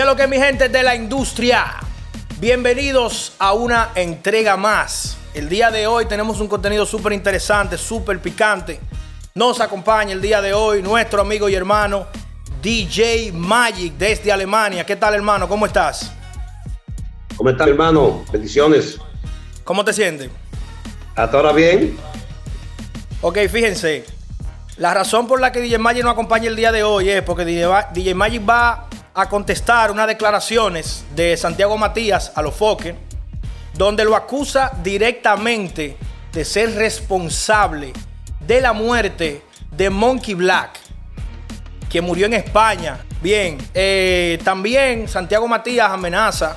¿Qué es lo que mi gente de la industria? Bienvenidos a una entrega más. El día de hoy tenemos un contenido súper interesante, súper picante. Nos acompaña el día de hoy nuestro amigo y hermano DJ Magic desde Alemania. ¿Qué tal hermano? ¿Cómo estás? ¿Cómo estás hermano? Bendiciones. ¿Cómo te sientes? ¿Hasta ahora bien? Ok, fíjense. La razón por la que DJ Magic nos acompaña el día de hoy es porque DJ Magic va a contestar unas declaraciones de Santiago Matías a los Foques, donde lo acusa directamente de ser responsable de la muerte de Monkey Black, que murió en España. Bien, eh, también Santiago Matías amenaza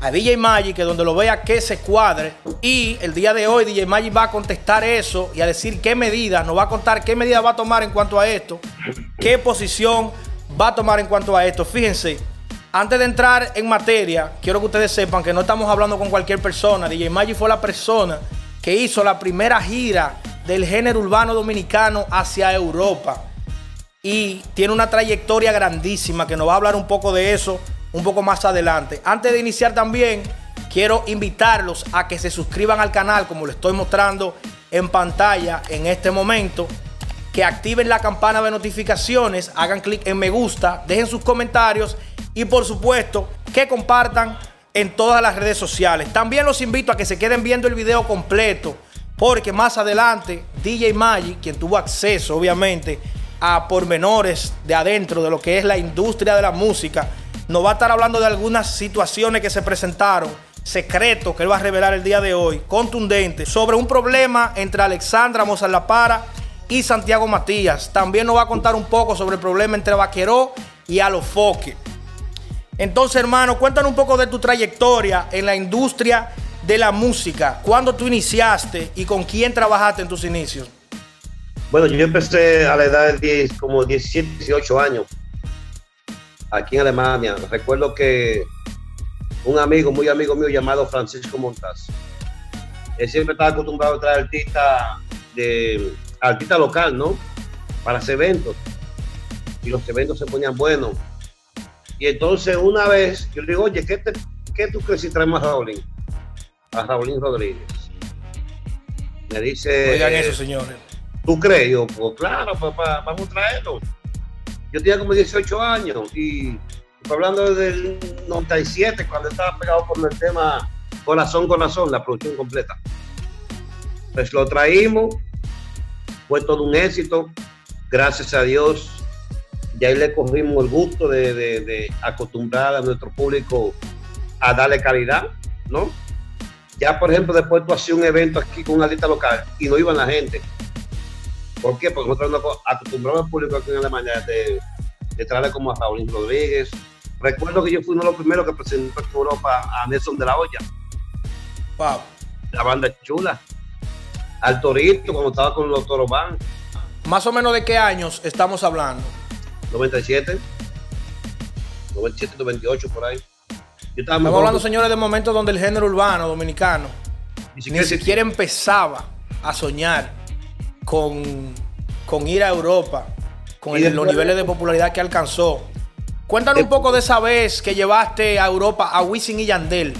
a DJ Magic, que donde lo vea que se cuadre. Y el día de hoy DJ Magic va a contestar eso y a decir qué medidas, nos va a contar qué medidas va a tomar en cuanto a esto, qué posición va a tomar en cuanto a esto. Fíjense, antes de entrar en materia, quiero que ustedes sepan que no estamos hablando con cualquier persona. DJ Magic fue la persona que hizo la primera gira del género urbano dominicano hacia Europa. Y tiene una trayectoria grandísima que nos va a hablar un poco de eso un poco más adelante. Antes de iniciar también, quiero invitarlos a que se suscriban al canal como lo estoy mostrando en pantalla en este momento. Que activen la campana de notificaciones, hagan clic en me gusta, dejen sus comentarios y por supuesto que compartan en todas las redes sociales. También los invito a que se queden viendo el video completo porque más adelante DJ Magic, quien tuvo acceso obviamente a pormenores de adentro de lo que es la industria de la música, nos va a estar hablando de algunas situaciones que se presentaron, secretos que él va a revelar el día de hoy, contundentes, sobre un problema entre Alexandra Mozart La Para y Santiago Matías. También nos va a contar un poco sobre el problema entre Vaqueró y Alofoque. Entonces, hermano, cuéntanos un poco de tu trayectoria en la industria de la música. ¿Cuándo tú iniciaste y con quién trabajaste en tus inicios? Bueno, yo empecé a la edad de como 17, 18 años aquí en Alemania. Recuerdo que un amigo, muy amigo mío llamado Francisco Montaz, él siempre estaba acostumbrado a traer artistas de artista local, ¿no? Para hacer eventos. Y los eventos se ponían buenos. Y entonces una vez yo le digo, oye, ¿qué, qué tú crees si traemos a Raulín? A Raulín Rodríguez. Me dice. Oigan eso, señores. ¿Tú crees? Yo, pues claro, papá, vamos a traerlo. Yo tenía como 18 años y estoy hablando del 97, cuando estaba pegado por el tema Corazón, Corazón, la producción completa. Pues lo traímos, fue todo un éxito, gracias a Dios. Y ahí le cogimos el gusto de, acostumbrar a nuestro público a darle calidad, ¿no? Ya, por ejemplo, después tú hacías un evento aquí con una lista local y no iban la gente ¿Por qué? Porque nosotros nos acostumbramos al público aquí en Alemania de, de traerle como a Raúl Rodríguez. Recuerdo que yo fui uno de los primeros que presentó en Europa a Nelson de la Hoya. Wow. La banda chula. Al Torito, cuando estaba con los Torobán. ¿Más o menos de qué años estamos hablando? 97. 97, 98, por ahí. estamos hablando, señores, de momentos donde el género urbano dominicano ni siquiera empezaba a soñar con, con ir a Europa, con los niveles de popularidad que alcanzó. Cuéntanos un poco de esa vez que llevaste a Europa a Wisin y Yandel.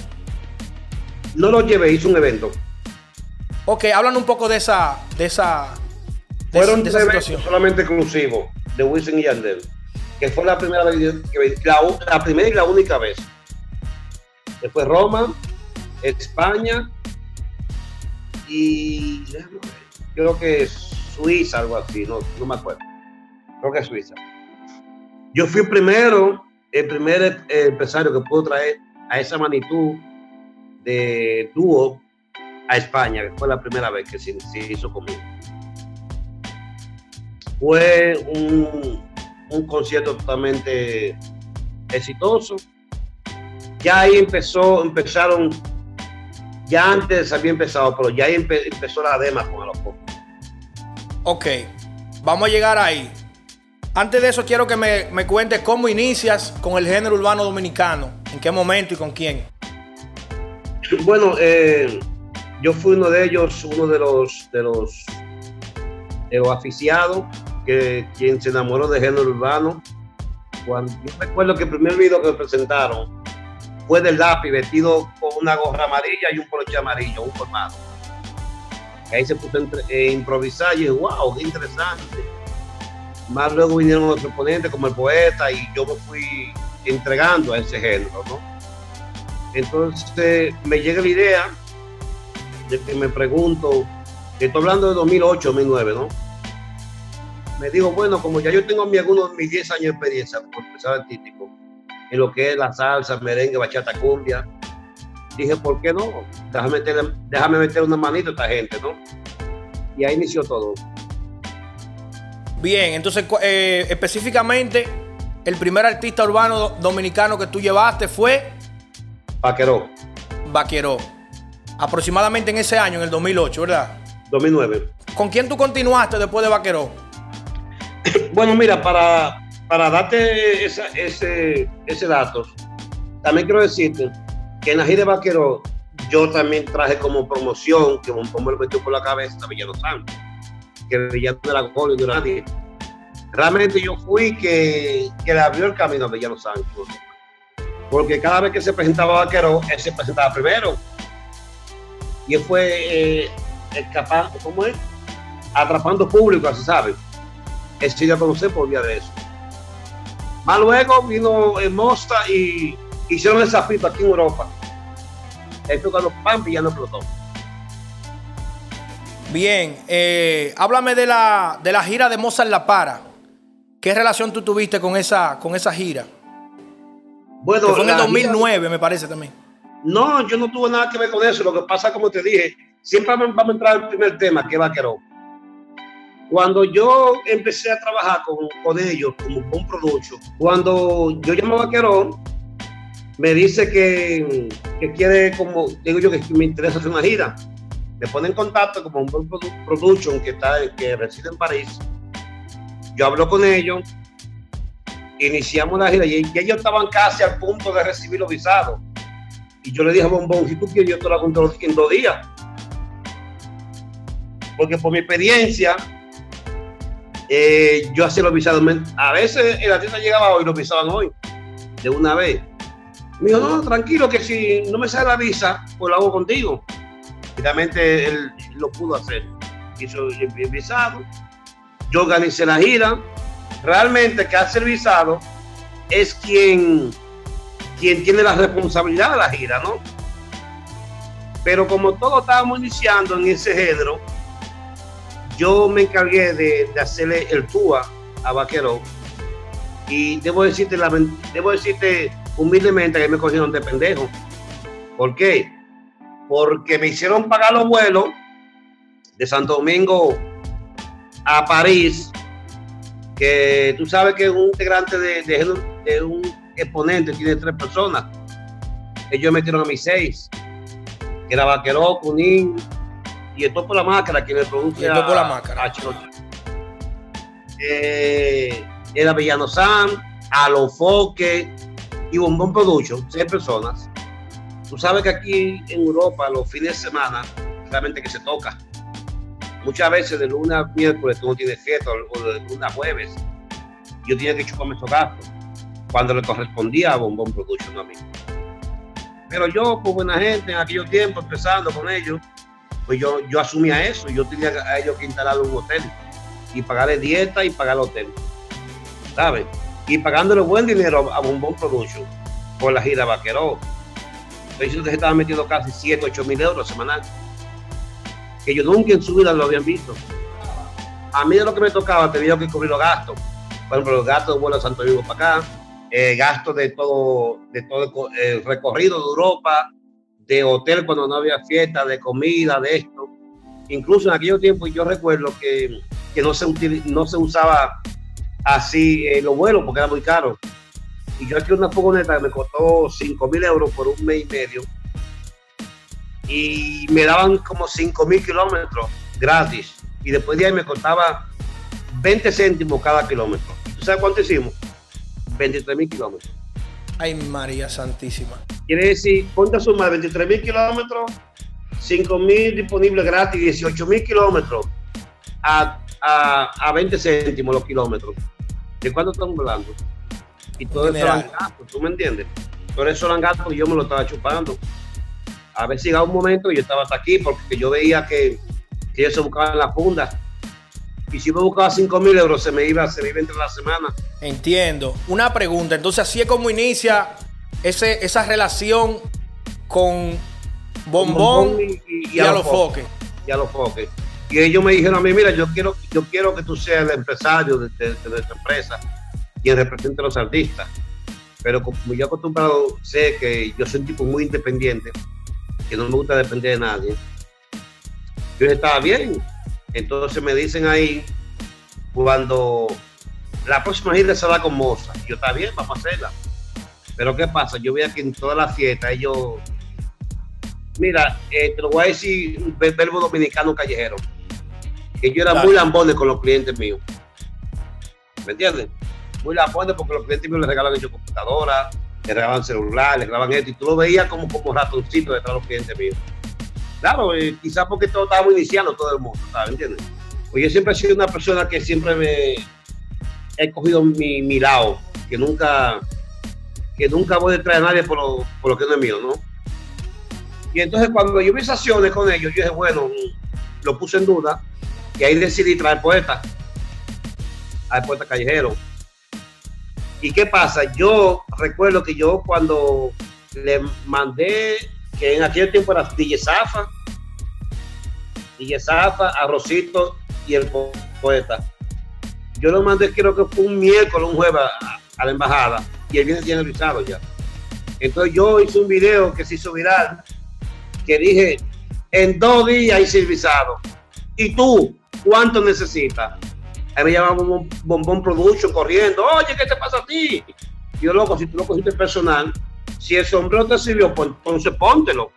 No lo llevé, hice un evento. Ok, hablan un poco de esa, de esa, Fueron situación. solamente exclusivo de Wisin y Yandel, que fue la primera vez la, la primera y la única vez. Después Roma, España y creo que Suiza, algo así, no, no me acuerdo. Creo que es Suiza. Yo fui primero, el primer empresario que pudo traer a esa magnitud de dúo a España, que fue la primera vez que se, hizo conmigo. Fue un, un concierto totalmente exitoso. Ya ahí empezó, empezaron ya antes había empezado, pero ya empezó la dema con los pocos. Ok, vamos a llegar ahí. Antes de eso, quiero que me, me cuentes cómo inicias con el género urbano dominicano. ¿En qué momento y con quién? Bueno, eh, yo fui uno de ellos, uno de los de los, de los aficiados, que quien se enamoró de género urbano. Cuando, yo recuerdo que el primer video que me presentaron fue del lápiz vestido con una gorra amarilla y un poloche amarillo, un formato. ahí se puso a eh, improvisar y dije, wow, qué interesante. Más luego vinieron otros ponentes como el poeta y yo me fui entregando a ese género, ¿no? Entonces me llega la idea de que me pregunto, estoy hablando de 2008, 2009, ¿no? Me digo, bueno, como ya yo tengo mi, algunos mis 10 años de experiencia como profesor artístico en lo que es la salsa, merengue, bachata, cumbia, dije, ¿por qué no? Déjame meter, déjame meter una manita a esta gente, ¿no? Y ahí inició todo. Bien, entonces eh, específicamente el primer artista urbano dominicano que tú llevaste fue Vaqueró. Vaqueró. Aproximadamente en ese año, en el 2008, ¿verdad? 2009. ¿Con quién tú continuaste después de Vaqueró? bueno, mira, para, para darte ese, ese dato, también quiero decirte que en la gira de Vaqueró yo también traje como promoción, que un me lo metió por la cabeza a Villano Santos, que Villano de la Gol y de nadie. Realmente yo fui que, que le abrió el camino a Villano Santos porque cada vez que se presentaba Vaquero, él se presentaba primero. Y él fue eh, capaz, ¿cómo es? Atrapando público, así sabe. Él sí a conocer por vía de eso. Más luego vino el Mosta y hicieron el zafito aquí en Europa. Esto cuando Pampi ya no explotó. Bien, eh, háblame de la, de la gira de Mozart La Para. ¿Qué relación tú tuviste con esa, con esa gira? Bueno, fue en el 2009, me parece también. No, yo no tuve nada que ver con eso. Lo que pasa, como te dije, siempre vamos a entrar al primer tema, que es Vaqueró. Cuando yo empecé a trabajar con, con ellos, como con producto, cuando yo llamo a Vaqueró, me dice que, que, quiere, como digo yo, que me interesa hacer una gira. Me pone en contacto con un production que, está, que reside en París. Yo hablo con ellos iniciamos la gira y ellos estaban casi al punto de recibir los visados. Y yo le dije a Bombón, si tú quieres, yo te lo hago en dos días. Porque por mi experiencia, eh, yo hacía los visados. A veces el artista llegaba hoy y los visaban hoy, de una vez. Me dijo, no, tranquilo, que si no me sale la visa, pues lo hago contigo. Finalmente él lo pudo hacer. Hizo el visado. Yo organicé la gira realmente que hace el visado es quien, quien tiene la responsabilidad de la gira, ¿no? Pero como todos estábamos iniciando en ese género, yo me encargué de, hacerle el TUA a Vaquero. Y debo decirte, debo decirte humildemente que me cogieron de pendejo. ¿Por qué? Porque me hicieron pagar los vuelos de Santo Domingo a París que tú sabes que un integrante de, un exponente tiene tres personas. Ellos metieron a mis seis, que era Vaqueró, Cunín y esto por la máscara, que me produce esto por la máscara. Eh, era Villano Sam, Alofoque y Bombón Production, seis personas. Tú sabes que aquí en Europa los fines de semana realmente que se toca Muchas veces de lunes a miércoles tú no tienes fiesta o de lunes a jueves. Yo tenía que chuparme esos gastos cuando le correspondía a Bombón Production a mí. Pero yo, por buena gente, en aquellos tiempos, empezando con ellos, pues yo, yo asumía eso. Yo tenía a ellos que instalar un hotel y pagarle dieta y pagar el hotel. ¿Sabes? Y pagándole buen dinero a Bombón Production por la gira Vaqueró. Entonces se estaban metiendo casi 7, 8 mil euros semanal que yo nunca en su vida lo habían visto. A mí de lo que me tocaba tenía que cubrir los gastos. Por ejemplo, los gastos de vuelo a Santo Domingo para acá, eh, gastos de todo, de todo el recorrido de Europa, de hotel cuando no había fiesta, de comida, de esto. Incluso en aquellos tiempos yo recuerdo que, que no, se no se usaba así eh, los vuelos porque era muy caro. Y yo aquí una fogoneta que me costó 5 mil euros por un mes y medio y me daban como 5 mil kilómetros gratis. Y después de ahí me costaba 20 céntimos cada kilómetro. ¿Tú sabes cuánto hicimos? 23 mil kilómetros. Ay, María Santísima. Quiere decir, ponte a sumar 23 mil kilómetros, 5 mil disponibles gratis, 18 mil kilómetros a, a, a 20 céntimos los kilómetros. ¿De cuánto estamos hablando? Y todo eso eran gastos, ¿tú me entiendes? Todo eso eran gastos y yo me lo estaba chupando. A ver si llegaba un momento y yo estaba hasta aquí porque yo veía que, que ellos se buscaban la funda. Y si me buscaba 5 mil euros, se me iba, se me iba entre la semana. Entiendo. Una pregunta. Entonces, así es como inicia ese, esa relación con Bombón, y, a, los foques. Y a los foques. Y ellos me dijeron a mí, mira, yo quiero, yo quiero que tú seas el empresario de, de, nuestra empresa y el representante de los artistas. Pero como yo acostumbrado, sé que yo soy un tipo muy independiente, que no me gusta depender de nadie. Yo estaba bien. Entonces me dicen ahí, cuando la próxima gira se va con Moza, yo está bien, vamos a hacerla. Pero ¿qué pasa? Yo veía que en toda la fiesta ellos Mira, eh, te lo voy a decir, verbo dominicano callejero que yo era muy lambones con los clientes míos. ¿Me entiendes? Muy lambones porque los clientes míos les regalan ellos computadoras, les regalaban celular, les regalaban esto, y tú lo veías como, como ratoncito detrás de los clientes míos. Claro, eh, quizás porque todo estábamos iniciando todo el mundo, ¿sabes? ¿Entiendes? Pues yo siempre he sido una persona que siempre me he cogido mi, lado, que nunca, que nunca voy detrás de nadie por lo, por lo que no es mío, ¿no? Y entonces cuando yo vi esas acciones con ellos, yo dije, bueno, lo puse en duda, y ahí decidí traer poeta, al poeta callejero. ¿Y qué pasa? Yo recuerdo que yo cuando le mandé, que en aquel tiempo era DJ Zafa, DJ Zafa, a Rosito y el poeta. Yo lo mandé, creo que fue un miércoles, un jueves a, la embajada, y él viene tiene visado ya. Entonces yo hice un video que se hizo viral, que dije, en dos días hice el visado. Y tú, ¿Cuánto necesitas? Ahí me llama Bombón Production corriendo. Oye, ¿qué te pasa a ti? yo, loco, si tú no cogiste personal, si el sombrero te sirvió, pues entonces póntelo.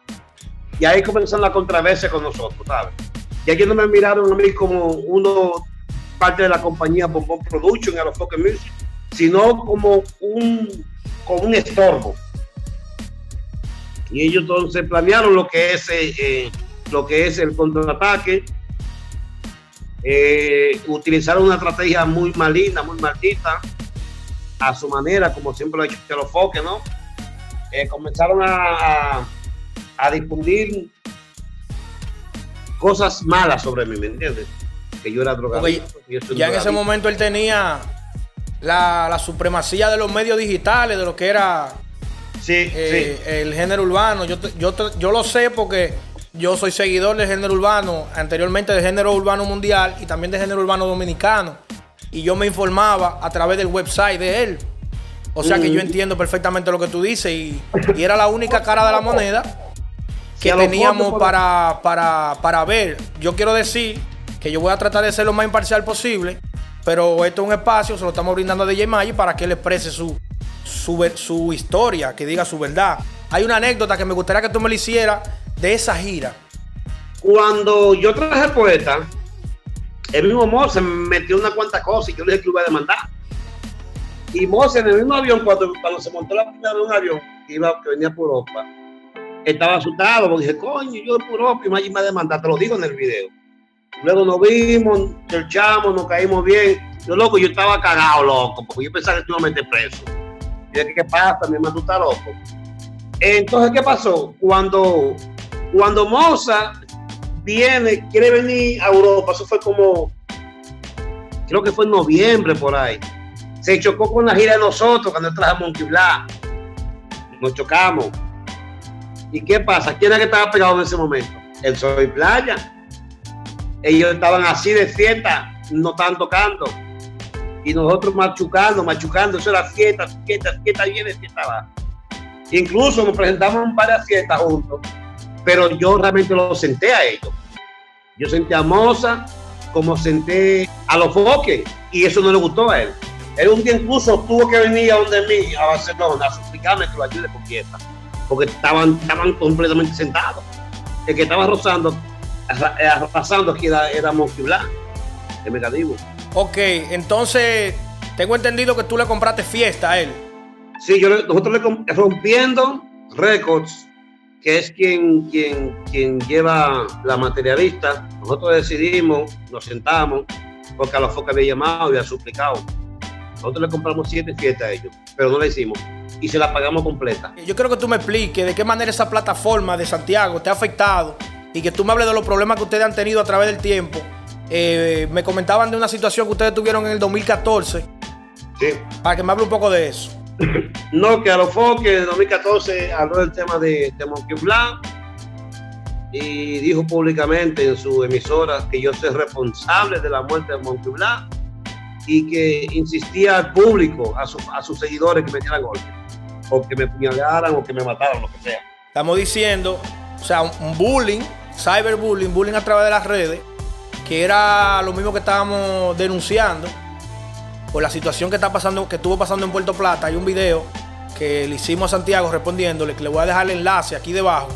Y ahí comenzó la controversia con nosotros, ¿sabes? Y aquí no me miraron a mí como uno, parte de la compañía Bombón Production, a los Focus Music, sino como un, como un estorbo. Y ellos entonces planearon lo que es, eh, eh, lo que es el contraataque eh, utilizaron una estrategia muy maligna, muy maldita, a su manera, como siempre lo ha hecho los foques, ¿no? Eh, comenzaron a, a, difundir cosas malas sobre mí, ¿me entiendes? Que yo era drogado. ya en ese momento él tenía la, la, supremacía de los medios digitales, de lo que era sí, eh, el género urbano. Yo, yo, yo lo sé porque yo soy seguidor del género urbano, anteriormente del género urbano mundial y también del género urbano dominicano. Y yo me informaba a través del website de él. O sea que yo mm. entiendo perfectamente lo que tú dices y, era la única cara de la moneda que teníamos para, para, para ver. Yo quiero decir que yo voy a tratar de ser lo más imparcial posible, pero esto es un espacio, se lo estamos brindando a DJ Maggi para que él exprese su, su, su historia, que diga su verdad. Hay una anécdota que me gustaría que tú me lo hicieras de esa gira? Cuando yo traje poeta, el mismo Mose me metió una cuanta cosa y yo le dije que iba a demandar. Y Mose en el mismo avión, cuando, cuando se montó la primera de un avión que, iba, que venía por Europa, estaba asustado porque dije, coño, yo por Europa y me va a demandar, te lo digo en el video. Luego nos vimos, echamos, nos caímos bien. Yo, loco, yo estaba cagado, loco, porque yo pensaba que tú me meter preso. Y dije, ¿qué pasa? Mi hermano, tú loco. Entonces, ¿qué pasó? Cuando cuando Moza viene, quiere venir a Europa, eso fue como, creo que fue en noviembre por ahí. Se chocó con la gira de nosotros cuando trajimos Monkey Black. Nos chocamos. ¿Y qué pasa? ¿Quién era que estaba pegado en ese momento? El Soy Playa. Ellos estaban así de fiesta, no estaban tocando. Y nosotros machucando, machucando. Eso era fiesta, fiesta, fiesta, viene, fiesta va. Incluso nos presentamos en varias fiestas juntos pero yo realmente lo senté a ellos. Yo senté a Moza como senté a los foques y eso no le gustó a él. Él un día incluso tuvo que venir a donde mí, a Barcelona, a suplicarme que lo ayude con fiesta, porque estaban, estaban completamente sentados. El que estaba rozando, arrasando aquí era, era Blanc, el Megadivo. Ok, entonces tengo entendido que tú le compraste fiesta a él. Sí, yo nosotros le rompiendo récords que es quien, quien, quien lleva la materialista, nosotros decidimos, nos sentamos, porque a los focos había llamado y había suplicado. Nosotros le compramos siete fiestas a ellos, pero no la hicimos. Y se la pagamos completa. Yo quiero que tú me expliques de qué manera esa plataforma de Santiago te ha afectado y que tú me hables de los problemas que ustedes han tenido a través del tiempo. Eh, me comentaban de una situación que ustedes tuvieron en el 2014. Sí. Para que me hable un poco de eso. No, que a los que en 2014 habló del tema de, de Monkey Black y dijo públicamente en su emisora que yo soy responsable de la muerte de Monkey Black y que insistía al público, a, a sus seguidores que me dieran golpe, o que me puñalaran o que me mataran, lo que sea. Estamos diciendo, o sea, un bullying, cyberbullying, bullying a través de las redes, que era lo mismo que estábamos denunciando por la situación que está pasando, que estuvo pasando en Puerto Plata. Hay un video que le hicimos a Santiago respondiéndole, que le voy a dejar el enlace aquí debajo,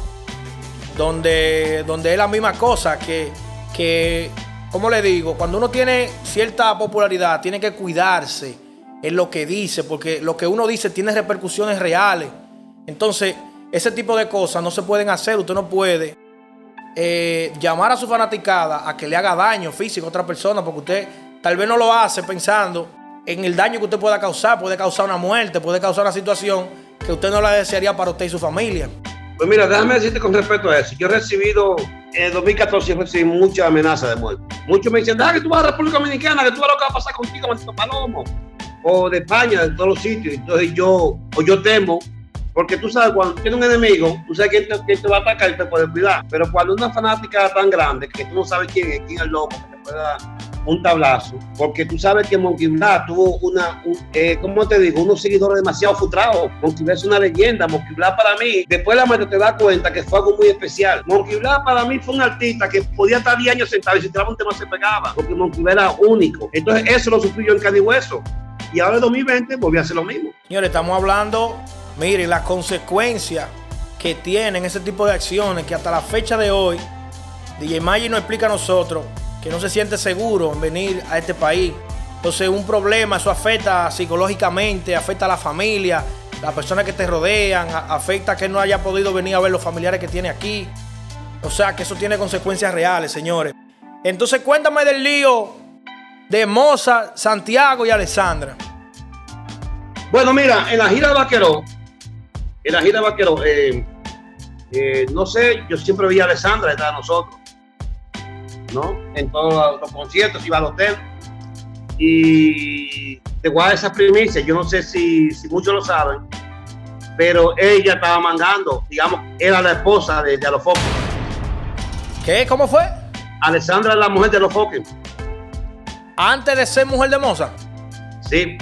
donde, donde es la misma cosa, que, que, como le digo, cuando uno tiene cierta popularidad, tiene que cuidarse en lo que dice, porque lo que uno dice tiene repercusiones reales. Entonces, ese tipo de cosas no se pueden hacer, usted no puede eh, llamar a su fanaticada a que le haga daño físico a otra persona, porque usted tal vez no lo hace pensando en el daño que usted pueda causar, puede causar una muerte, puede causar una situación que usted no la desearía para usted y su familia. Pues mira, déjame decirte con respecto a eso. Yo he recibido, en 2014 recibí muchas amenazas de muerte. Muchos me dicen, ah, que tú vas a la República Dominicana, que tú vas a lo que va a pasar contigo, maldito palomo. O de España, de todos los sitios. Entonces yo, o yo temo, porque tú sabes, cuando tienes un enemigo, tú sabes quién te, quién te va a atacar y te puede cuidar. Pero cuando una fanática tan grande, que tú no sabes quién es, quién es el loco, que te puede dar un tablazo, porque tú sabes que Monkey tuvo una, un, eh, ¿cómo te digo? Unos seguidores demasiado frustrados. Monkey es una leyenda. Monkey para mí, después la muerte te das cuenta que fue algo muy especial. Monkey para mí fue un artista que podía estar 10 años sentado y si tiraba un tema se pegaba, porque Monkey era único. Entonces eso lo sufrí yo en hueso. Y ahora en 2020 volví a hacer lo mismo. Señores, estamos hablando, miren, las consecuencias que tienen ese tipo de acciones que hasta la fecha de hoy, DJ Maggi nos explica a nosotros que no se siente seguro en venir a este país. Entonces, un problema, eso afecta psicológicamente, afecta a la familia, las personas que te rodean, afecta a que no haya podido venir a ver los familiares que tiene aquí. O sea, que eso tiene consecuencias reales, señores. Entonces, cuéntame del lío de Moza, Santiago y Alessandra. Bueno, mira, en la gira de Vaquero, en la gira de Vaquero, eh, eh, no sé, yo siempre vi a Alessandra detrás de nosotros. ¿No? En todos los conciertos, iba al hotel. Y te voy a esas primicias, yo no sé si, si muchos lo saben, pero ella estaba mandando, digamos, era la esposa de, de Alofoque. ¿Qué? ¿Cómo fue? Alessandra es la mujer de Alofoque. Antes de ser mujer de Moza. Sí.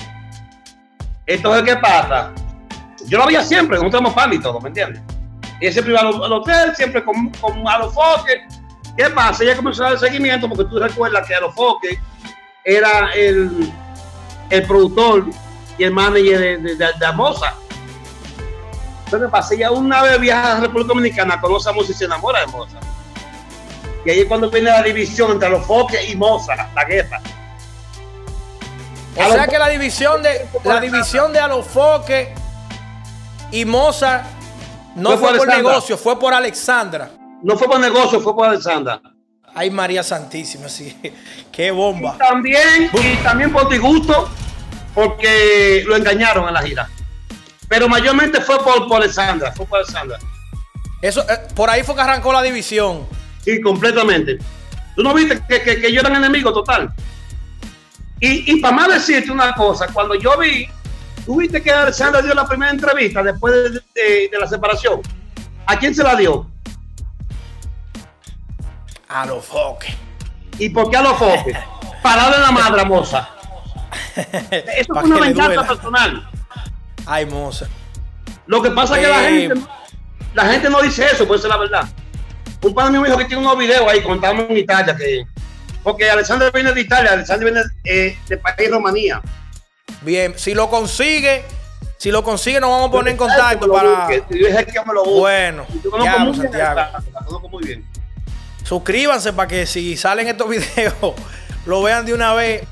Entonces, ¿qué pasa? Yo lo veía siempre, no tenemos pan y todo, ¿me entiendes? Y siempre iba al, hotel, siempre con, con Alofoque ¿Qué pasa? Ella comenzó a dar seguimiento porque tú recuerdas que Alofoque era el, el productor y el manager de, de, de, de Amosa. Entonces, ¿qué pasa? Ella una vez viaja a la República Dominicana, conoce a Moza y se enamora de Moza. Y ahí es cuando viene la división entre Alofoque y Moza, la guerra. O sea que la división de la división de Alofoque y Moza no fue, fue por negocio, fue por Alexandra. No fue por negocio, fue por Alexandra. Ay, María Santísima, sí. Qué bomba. Y también, y también por disgusto, porque lo engañaron en la gira. Pero mayormente fue por, por Alexandra, fue por Alexandra. Eso, eh, por ahí fue que arrancó la división. Sí, completamente. Tú no viste que, que, que yo era enemigo total. Y, y para más decirte una cosa, cuando yo vi, tú viste que Alexandra dio la primera entrevista después de, de, de la separación. ¿A quién se la dio? A los foques. ¿Y por qué a los foques? Parado en la madre, moza. Eso fue una venganza personal. Ay, moza. Lo que pasa es que eh, la, gente, la gente no dice eso, puede ser la verdad. Un padre mío dijo que tiene unos videos ahí contando en Italia que. Porque Alexander viene de Italia, Alexander viene eh, de país Rumanía. Bien, si lo consigue, si lo consigue, nos vamos a poner en contacto para. Bueno, ya, Santiago. Muy bien. Suscríbanse para que si salen estos videos lo vean de una vez.